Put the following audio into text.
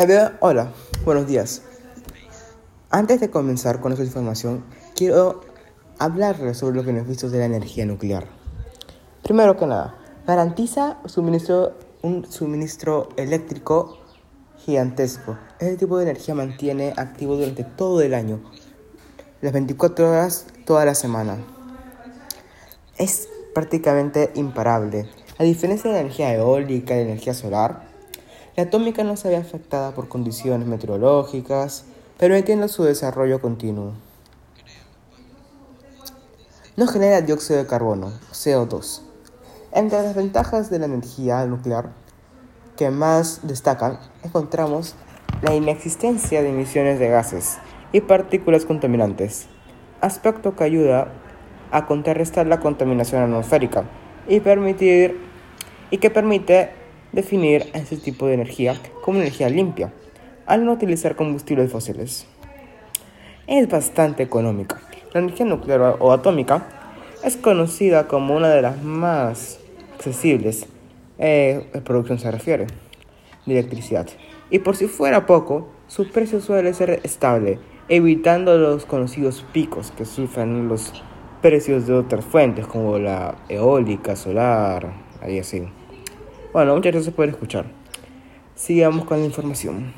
Hola, buenos días. Antes de comenzar con esta información, quiero hablarles sobre los beneficios de la energía nuclear. Primero que nada, garantiza suministro, un suministro eléctrico gigantesco. Este tipo de energía mantiene activo durante todo el año, las 24 horas, toda la semana. Es prácticamente imparable. A diferencia de la energía eólica y la energía solar, la atómica no se ve afectada por condiciones meteorológicas, permitiendo su desarrollo continuo. No genera dióxido de carbono, CO2. Entre las ventajas de la energía nuclear que más destacan, encontramos la inexistencia de emisiones de gases y partículas contaminantes, aspecto que ayuda a contrarrestar la contaminación atmosférica y, y que permite definir ese tipo de energía como energía limpia, al no utilizar combustibles fósiles. Es bastante económica. La energía nuclear o atómica es conocida como una de las más accesibles eh, producción se refiere de electricidad. Y por si fuera poco, su precio suele ser estable, evitando los conocidos picos que sufren los precios de otras fuentes como la eólica, solar, ahí así. Bueno, muchas gracias por escuchar. Sigamos con la información.